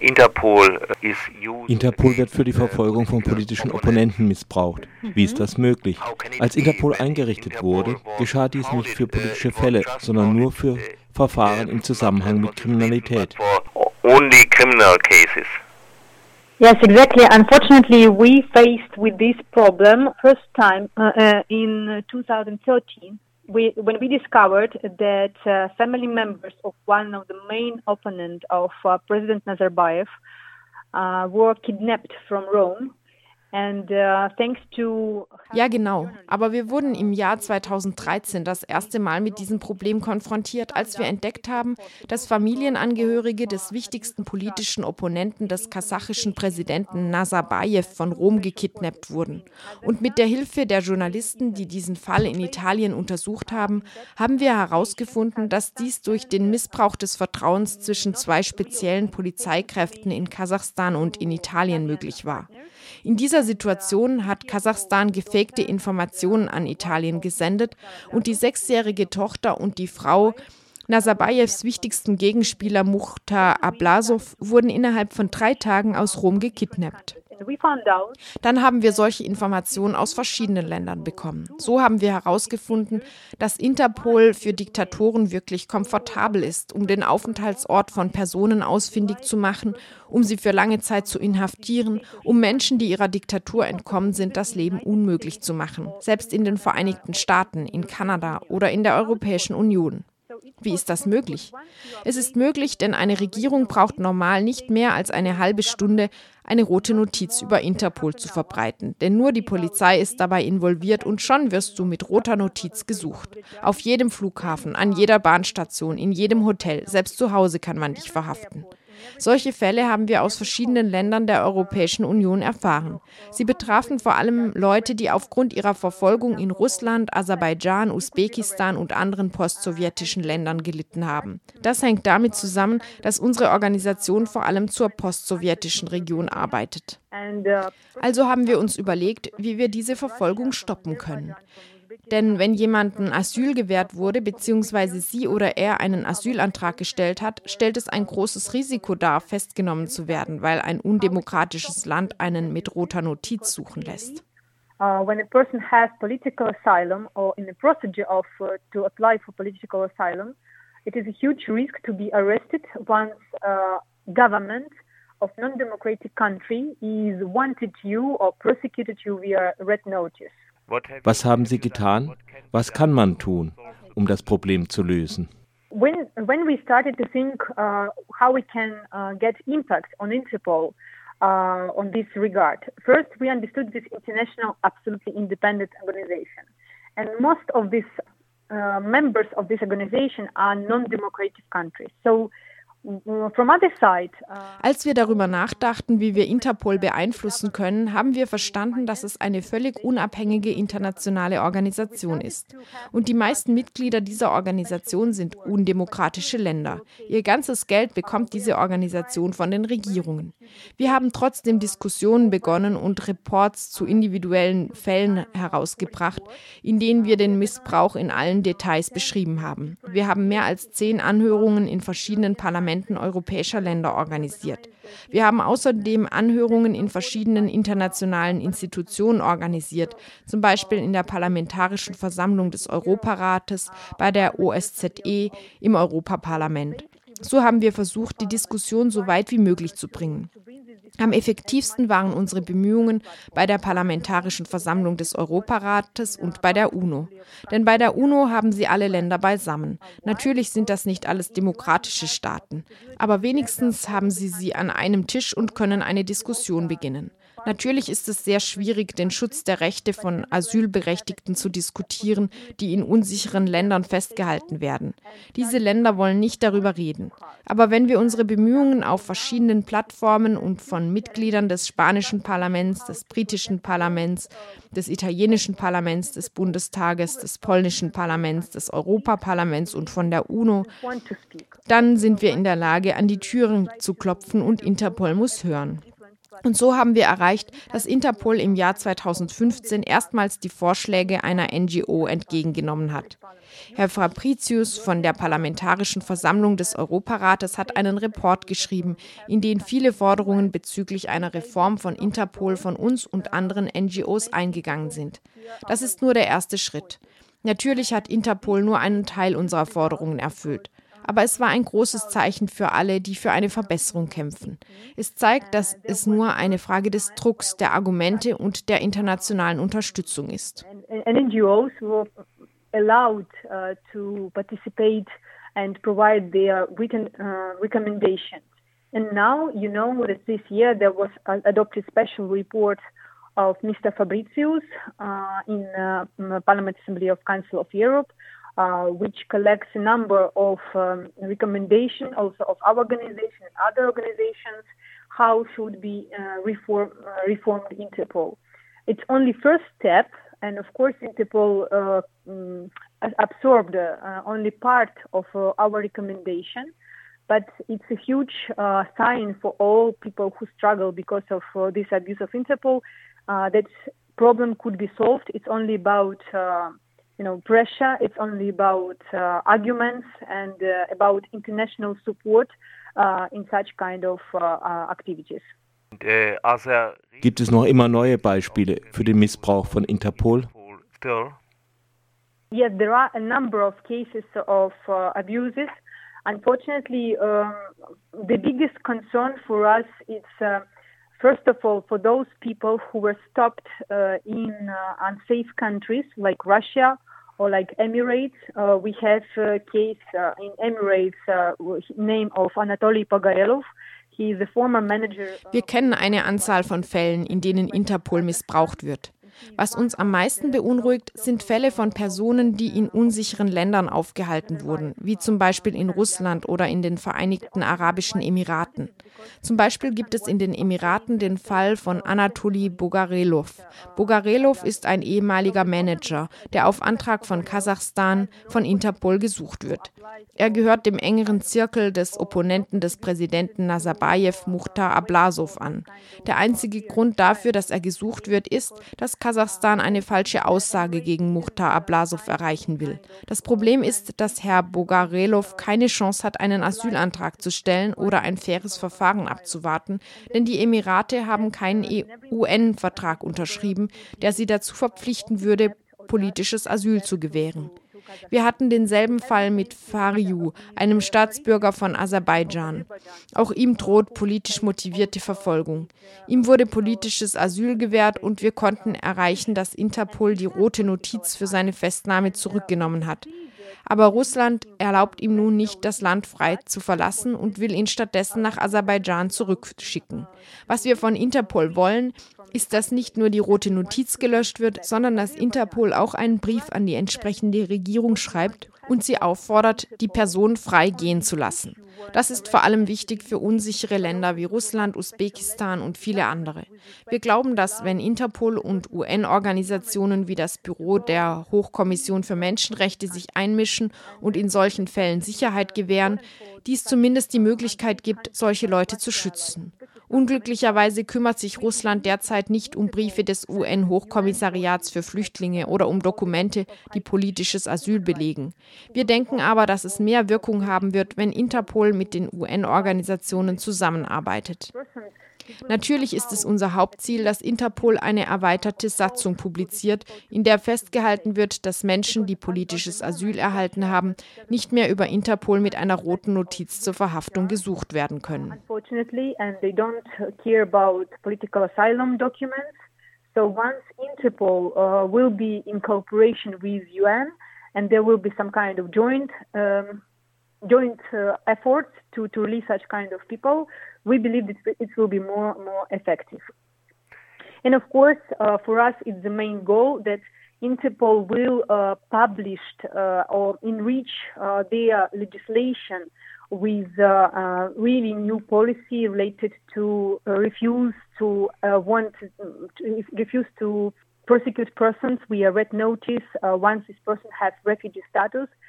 Interpol wird für die Verfolgung von politischen Opponenten missbraucht. Wie ist das möglich? Als Interpol eingerichtet wurde, geschah dies nicht für politische Fälle, sondern nur für Verfahren im Zusammenhang mit Kriminalität. Only criminal cases. Yes, exactly. Unfortunately, we faced with this problem first time uh, uh, in 2013. We, when we discovered that uh, family members of one of the main opponents of uh, President Nazarbayev uh, were kidnapped from Rome ja, genau. Aber wir wurden im Jahr 2013 das erste Mal mit diesem Problem konfrontiert, als wir entdeckt haben, dass Familienangehörige des wichtigsten politischen Opponenten des kasachischen Präsidenten Nazarbayev von Rom gekidnappt wurden. Und mit der Hilfe der Journalisten, die diesen Fall in Italien untersucht haben, haben wir herausgefunden, dass dies durch den Missbrauch des Vertrauens zwischen zwei speziellen Polizeikräften in Kasachstan und in Italien möglich war. In dieser Situation hat Kasachstan gefakte Informationen an Italien gesendet und die sechsjährige Tochter und die Frau Nazarbayevs wichtigsten Gegenspieler Mukhtar Ablasov wurden innerhalb von drei Tagen aus Rom gekidnappt. Dann haben wir solche Informationen aus verschiedenen Ländern bekommen. So haben wir herausgefunden, dass Interpol für Diktatoren wirklich komfortabel ist, um den Aufenthaltsort von Personen ausfindig zu machen, um sie für lange Zeit zu inhaftieren, um Menschen, die ihrer Diktatur entkommen sind, das Leben unmöglich zu machen. Selbst in den Vereinigten Staaten, in Kanada oder in der Europäischen Union. Wie ist das möglich? Es ist möglich, denn eine Regierung braucht normal nicht mehr als eine halbe Stunde, eine rote Notiz über Interpol zu verbreiten. Denn nur die Polizei ist dabei involviert und schon wirst du mit roter Notiz gesucht. Auf jedem Flughafen, an jeder Bahnstation, in jedem Hotel, selbst zu Hause kann man dich verhaften. Solche Fälle haben wir aus verschiedenen Ländern der Europäischen Union erfahren. Sie betrafen vor allem Leute, die aufgrund ihrer Verfolgung in Russland, Aserbaidschan, Usbekistan und anderen postsowjetischen Ländern gelitten haben. Das hängt damit zusammen, dass unsere Organisation vor allem zur postsowjetischen Region arbeitet. Also haben wir uns überlegt, wie wir diese Verfolgung stoppen können. Denn wenn jemandem Asyl gewährt wurde, beziehungsweise sie oder er einen Asylantrag gestellt hat, stellt es ein großes Risiko dar, festgenommen zu werden, weil ein undemokratisches Land einen mit roter Notiz suchen lässt. Uh, when a person has political asylum or in the procedure of uh, to apply for political asylum, it is a huge risk to be arrested once uh, government of non-democratic country is wanted you or prosecuted you via red notice. Was haben Sie getan? Was kann man tun, um das Problem zu lösen? When, we started to think uh, how we can uh, get impact on Interpol uh, on this regard, first we understood this international, absolutely independent organization. And most of these members of this organization are non-democratic countries. So Als wir darüber nachdachten, wie wir Interpol beeinflussen können, haben wir verstanden, dass es eine völlig unabhängige internationale Organisation ist. Und die meisten Mitglieder dieser Organisation sind undemokratische Länder. Ihr ganzes Geld bekommt diese Organisation von den Regierungen. Wir haben trotzdem Diskussionen begonnen und Reports zu individuellen Fällen herausgebracht, in denen wir den Missbrauch in allen Details beschrieben haben. Wir haben mehr als zehn Anhörungen in verschiedenen Parlamenten Parlamenten europäischer Länder organisiert. Wir haben außerdem Anhörungen in verschiedenen internationalen Institutionen organisiert, zum Beispiel in der Parlamentarischen Versammlung des Europarates, bei der OSZE, im Europaparlament. So haben wir versucht, die Diskussion so weit wie möglich zu bringen. Am effektivsten waren unsere Bemühungen bei der Parlamentarischen Versammlung des Europarates und bei der UNO. Denn bei der UNO haben sie alle Länder beisammen. Natürlich sind das nicht alles demokratische Staaten, aber wenigstens haben sie sie an einem Tisch und können eine Diskussion beginnen. Natürlich ist es sehr schwierig, den Schutz der Rechte von Asylberechtigten zu diskutieren, die in unsicheren Ländern festgehalten werden. Diese Länder wollen nicht darüber reden. Aber wenn wir unsere Bemühungen auf verschiedenen Plattformen und von Mitgliedern des spanischen Parlaments, des britischen Parlaments, des italienischen Parlaments, des Bundestages, des polnischen Parlaments, des Europaparlaments und von der UNO, dann sind wir in der Lage, an die Türen zu klopfen und Interpol muss hören. Und so haben wir erreicht, dass Interpol im Jahr 2015 erstmals die Vorschläge einer NGO entgegengenommen hat. Herr Fabricius von der Parlamentarischen Versammlung des Europarates hat einen Report geschrieben, in den viele Forderungen bezüglich einer Reform von Interpol von uns und anderen NGOs eingegangen sind. Das ist nur der erste Schritt. Natürlich hat Interpol nur einen Teil unserer Forderungen erfüllt aber es war ein großes Zeichen für alle, die für eine Verbesserung kämpfen. Es zeigt, dass es nur eine Frage des Drucks, der Argumente und der internationalen Unterstützung ist. NGOs were allowed uh, to participate and provide their uh, recommendations. And now, you know that this year there was adopted special report of Mr. Fabricius uh, in uh, Parliament Assembly of Council of Europe uh, which collects a number of um, recommendations also of our organization and other organizations how should be uh, reform, uh, reformed Interpol. It's only first step, and of course Interpol uh, um, absorbed uh, only part of our recommendation, but it's a huge sign for all people who struggle because of this abuse of Interpol that problem could be solved. It's only about you know, pressure. It's only about uh, arguments and uh, about international support uh, in such kind of uh, uh, activities. Gibt es noch immer neue Beispiele für den Missbrauch von Interpol? Yes, there are a number of cases of uh, abuses. Unfortunately, um, the biggest concern for us is First of all, for those people who were stopped uh, in uh, unsafe countries like Russia or like Emirates, uh, we have a case uh, in Emirates, uh, name of Anatoly Pogorelov. He is a former manager. Wir kennen eine Anzahl von Fällen, in denen Interpol missbraucht wird. Was uns am meisten beunruhigt, sind Fälle von Personen, die in unsicheren Ländern aufgehalten wurden, wie zum Beispiel in Russland oder in den Vereinigten Arabischen Emiraten. Zum Beispiel gibt es in den Emiraten den Fall von Anatoly Bogarelov. Bogarelov ist ein ehemaliger Manager, der auf Antrag von Kasachstan von Interpol gesucht wird. Er gehört dem engeren Zirkel des Opponenten des Präsidenten Nazarbayev Mukhtar Ablasov an. Der einzige Grund dafür, dass er gesucht wird, ist, dass Kasachstan eine falsche Aussage gegen Mukhtar Ablasov erreichen will. Das Problem ist, dass Herr Bogarelov keine Chance hat, einen Asylantrag zu stellen oder ein faires Verfahren abzuwarten, denn die Emirate haben keinen UN-Vertrag unterschrieben, der sie dazu verpflichten würde, politisches Asyl zu gewähren. Wir hatten denselben Fall mit Fariu, einem Staatsbürger von Aserbaidschan. Auch ihm droht politisch motivierte Verfolgung. Ihm wurde politisches Asyl gewährt und wir konnten erreichen, dass Interpol die rote Notiz für seine Festnahme zurückgenommen hat. Aber Russland erlaubt ihm nun nicht, das Land frei zu verlassen und will ihn stattdessen nach Aserbaidschan zurückschicken. Was wir von Interpol wollen, ist, dass nicht nur die rote Notiz gelöscht wird, sondern dass Interpol auch einen Brief an die entsprechende Regierung schreibt und sie auffordert, die Person frei gehen zu lassen. Das ist vor allem wichtig für unsichere Länder wie Russland, Usbekistan und viele andere. Wir glauben, dass wenn Interpol und UN-Organisationen wie das Büro der Hochkommission für Menschenrechte sich einmischen und in solchen Fällen Sicherheit gewähren, dies zumindest die Möglichkeit gibt, solche Leute zu schützen. Unglücklicherweise kümmert sich Russland derzeit nicht um Briefe des UN-Hochkommissariats für Flüchtlinge oder um Dokumente, die politisches Asyl belegen. Wir denken aber, dass es mehr Wirkung haben wird, wenn Interpol mit den UN-Organisationen zusammenarbeitet. Natürlich ist es unser Hauptziel, dass Interpol eine erweiterte Satzung publiziert, in der festgehalten wird, dass Menschen, die politisches Asyl erhalten haben, nicht mehr über Interpol mit einer roten Notiz zur Verhaftung gesucht werden können. So once Interpol uh, will be in cooperation with UN, and there will be some kind of joint um, joint uh, efforts to, to release such kind of people, we believe that it will be more more effective. And of course, uh, for us, it's the main goal that Interpol will uh, publish uh, or enrich uh, their legislation with uh, uh, really new policy related to refuse to want to refuse to prosecute persons. Via red notice once this person has refugee status